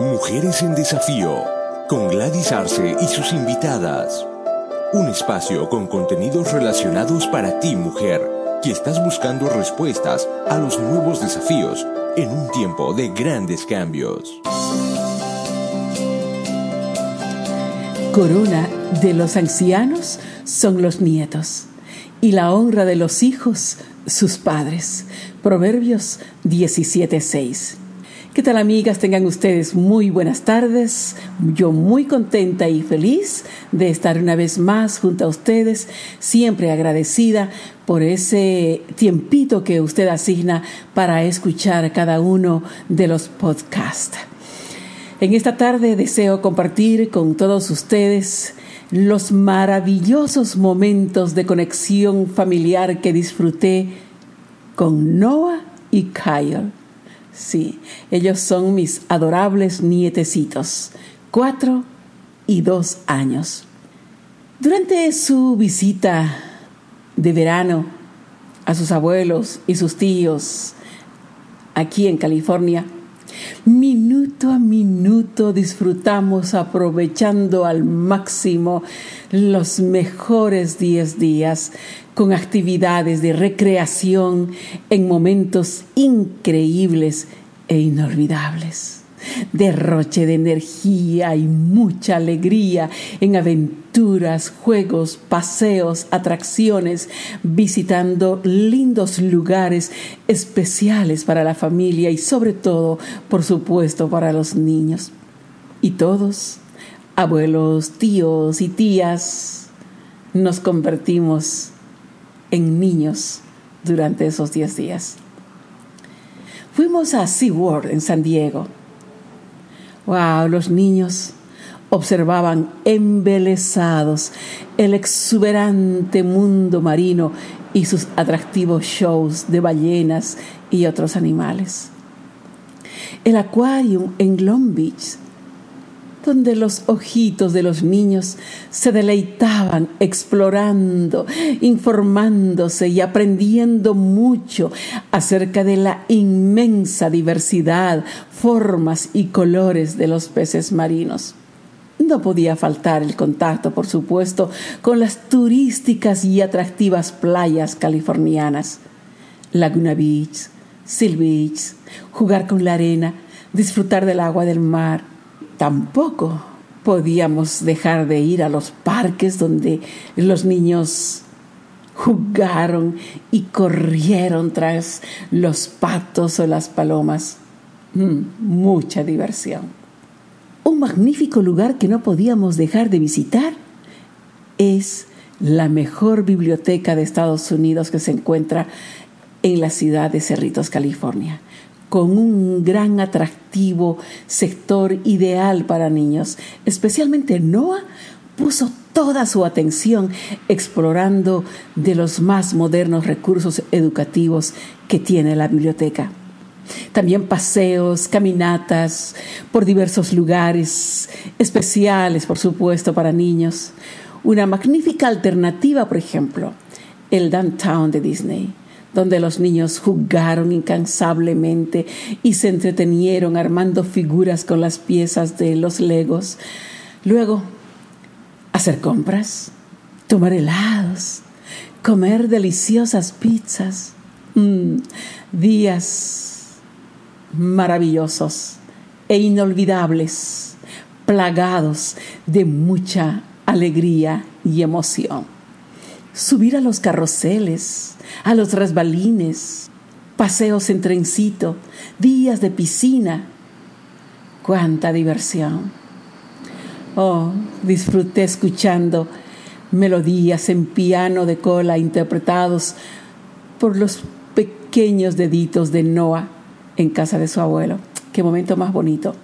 Mujeres en Desafío, con Gladys Arce y sus invitadas. Un espacio con contenidos relacionados para ti, mujer, que estás buscando respuestas a los nuevos desafíos en un tiempo de grandes cambios. Corona de los ancianos son los nietos y la honra de los hijos sus padres. Proverbios 17:6. ¿Qué tal amigas? Tengan ustedes muy buenas tardes. Yo muy contenta y feliz de estar una vez más junto a ustedes, siempre agradecida por ese tiempito que usted asigna para escuchar cada uno de los podcasts. En esta tarde deseo compartir con todos ustedes los maravillosos momentos de conexión familiar que disfruté con Noah y Kyle. Sí, ellos son mis adorables nietecitos, cuatro y dos años. Durante su visita de verano a sus abuelos y sus tíos aquí en California, Minuto a minuto disfrutamos aprovechando al máximo los mejores 10 días con actividades de recreación en momentos increíbles e inolvidables derroche de energía y mucha alegría en aventuras, juegos, paseos, atracciones, visitando lindos lugares especiales para la familia y sobre todo, por supuesto, para los niños. Y todos, abuelos, tíos y tías, nos convertimos en niños durante esos 10 días. Fuimos a SeaWorld en San Diego Wow, los niños observaban embelesados el exuberante mundo marino y sus atractivos shows de ballenas y otros animales. El acuario en Long Beach donde los ojitos de los niños se deleitaban explorando, informándose y aprendiendo mucho acerca de la inmensa diversidad, formas y colores de los peces marinos. No podía faltar el contacto, por supuesto, con las turísticas y atractivas playas californianas. Laguna Beach, Seal Beach, jugar con la arena, disfrutar del agua del mar, tampoco podíamos dejar de ir a los parques donde los niños jugaron y corrieron tras los patos o las palomas. Mm, mucha diversión. Un magnífico lugar que no podíamos dejar de visitar es la mejor biblioteca de Estados Unidos que se encuentra en la ciudad de Cerritos, California con un gran atractivo sector ideal para niños. Especialmente Noah puso toda su atención explorando de los más modernos recursos educativos que tiene la biblioteca. También paseos, caminatas por diversos lugares especiales, por supuesto, para niños. Una magnífica alternativa, por ejemplo, el downtown de Disney donde los niños jugaron incansablemente y se entretenieron armando figuras con las piezas de los legos. Luego, hacer compras, tomar helados, comer deliciosas pizzas. Mm, días maravillosos e inolvidables, plagados de mucha alegría y emoción. Subir a los carroceles, a los resbalines, paseos en trencito, días de piscina. ¡Cuánta diversión! Oh, disfruté escuchando melodías en piano de cola interpretados por los pequeños deditos de Noah en casa de su abuelo. ¡Qué momento más bonito!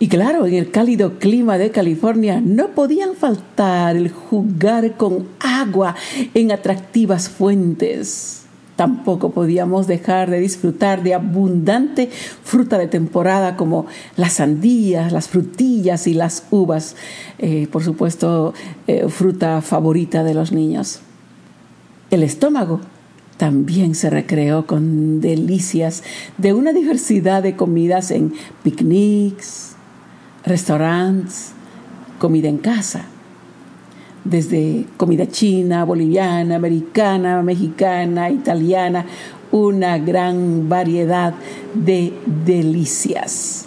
Y claro, en el cálido clima de California no podían faltar el jugar con agua en atractivas fuentes. Tampoco podíamos dejar de disfrutar de abundante fruta de temporada como las sandías, las frutillas y las uvas. Eh, por supuesto, eh, fruta favorita de los niños. El estómago también se recreó con delicias de una diversidad de comidas en picnics, restaurantes, comida en casa, desde comida china, boliviana, americana, mexicana, italiana, una gran variedad de delicias.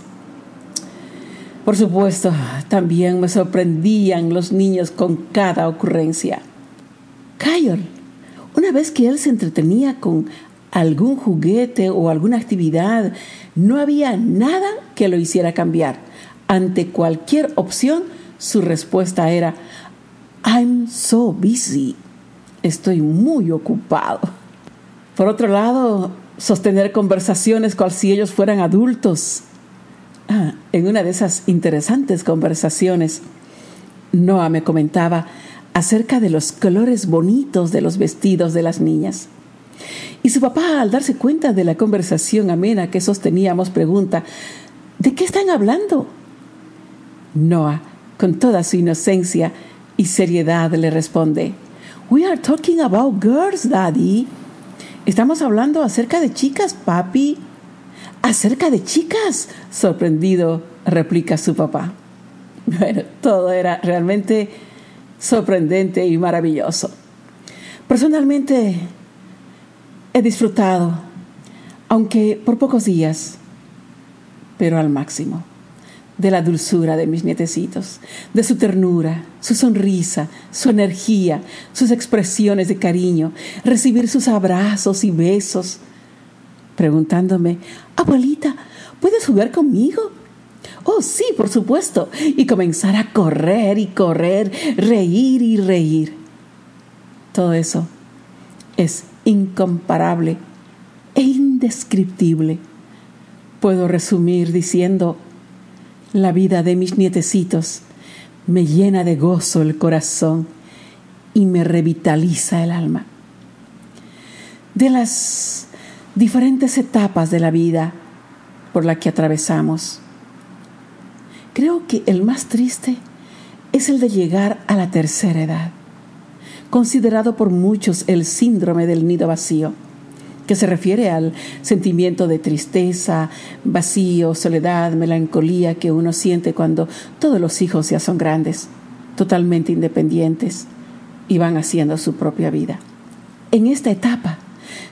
Por supuesto, también me sorprendían los niños con cada ocurrencia. Kyle, una vez que él se entretenía con algún juguete o alguna actividad, no había nada que lo hiciera cambiar. Ante cualquier opción, su respuesta era, I'm so busy. Estoy muy ocupado. Por otro lado, sostener conversaciones cual si ellos fueran adultos. Ah, en una de esas interesantes conversaciones, Noah me comentaba acerca de los colores bonitos de los vestidos de las niñas. Y su papá, al darse cuenta de la conversación amena que sosteníamos, pregunta, ¿de qué están hablando? Noah, con toda su inocencia y seriedad, le responde, We are talking about girls, Daddy. Estamos hablando acerca de chicas, papi. Acerca de chicas, sorprendido, replica su papá. Bueno, todo era realmente sorprendente y maravilloso. Personalmente he disfrutado, aunque por pocos días, pero al máximo de la dulzura de mis nietecitos, de su ternura, su sonrisa, su energía, sus expresiones de cariño, recibir sus abrazos y besos, preguntándome, abuelita, ¿puedes jugar conmigo? Oh, sí, por supuesto. Y comenzar a correr y correr, reír y reír. Todo eso es incomparable e indescriptible. Puedo resumir diciendo, la vida de mis nietecitos me llena de gozo el corazón y me revitaliza el alma. De las diferentes etapas de la vida por la que atravesamos, creo que el más triste es el de llegar a la tercera edad, considerado por muchos el síndrome del nido vacío que se refiere al sentimiento de tristeza, vacío, soledad, melancolía que uno siente cuando todos los hijos ya son grandes, totalmente independientes y van haciendo su propia vida. En esta etapa,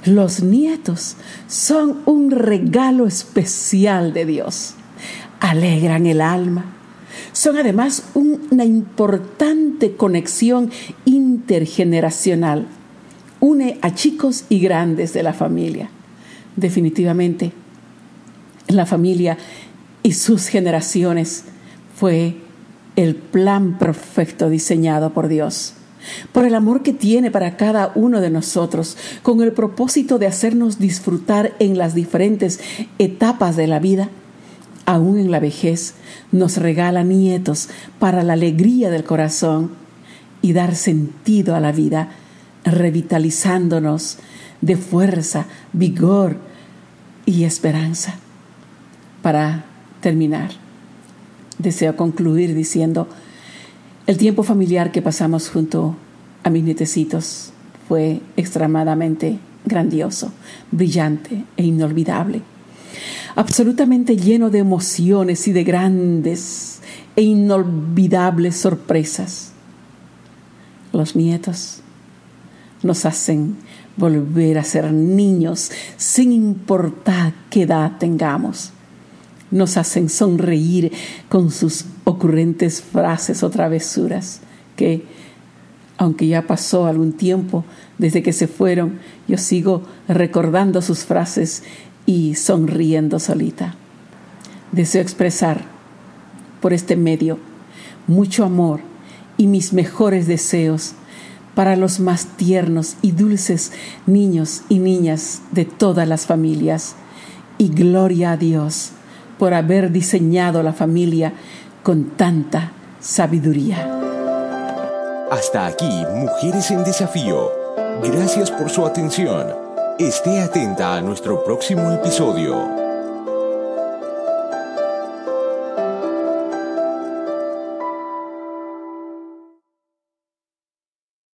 los nietos son un regalo especial de Dios. Alegran el alma. Son además una importante conexión intergeneracional une a chicos y grandes de la familia. Definitivamente, la familia y sus generaciones fue el plan perfecto diseñado por Dios. Por el amor que tiene para cada uno de nosotros, con el propósito de hacernos disfrutar en las diferentes etapas de la vida, aún en la vejez, nos regala nietos para la alegría del corazón y dar sentido a la vida revitalizándonos de fuerza, vigor y esperanza. Para terminar, deseo concluir diciendo, el tiempo familiar que pasamos junto a mis nietecitos fue extremadamente grandioso, brillante e inolvidable, absolutamente lleno de emociones y de grandes e inolvidables sorpresas. Los nietos nos hacen volver a ser niños sin importar qué edad tengamos. Nos hacen sonreír con sus ocurrentes frases o travesuras que, aunque ya pasó algún tiempo desde que se fueron, yo sigo recordando sus frases y sonriendo solita. Deseo expresar por este medio mucho amor y mis mejores deseos para los más tiernos y dulces niños y niñas de todas las familias. Y gloria a Dios por haber diseñado la familia con tanta sabiduría. Hasta aquí, Mujeres en Desafío. Gracias por su atención. Esté atenta a nuestro próximo episodio.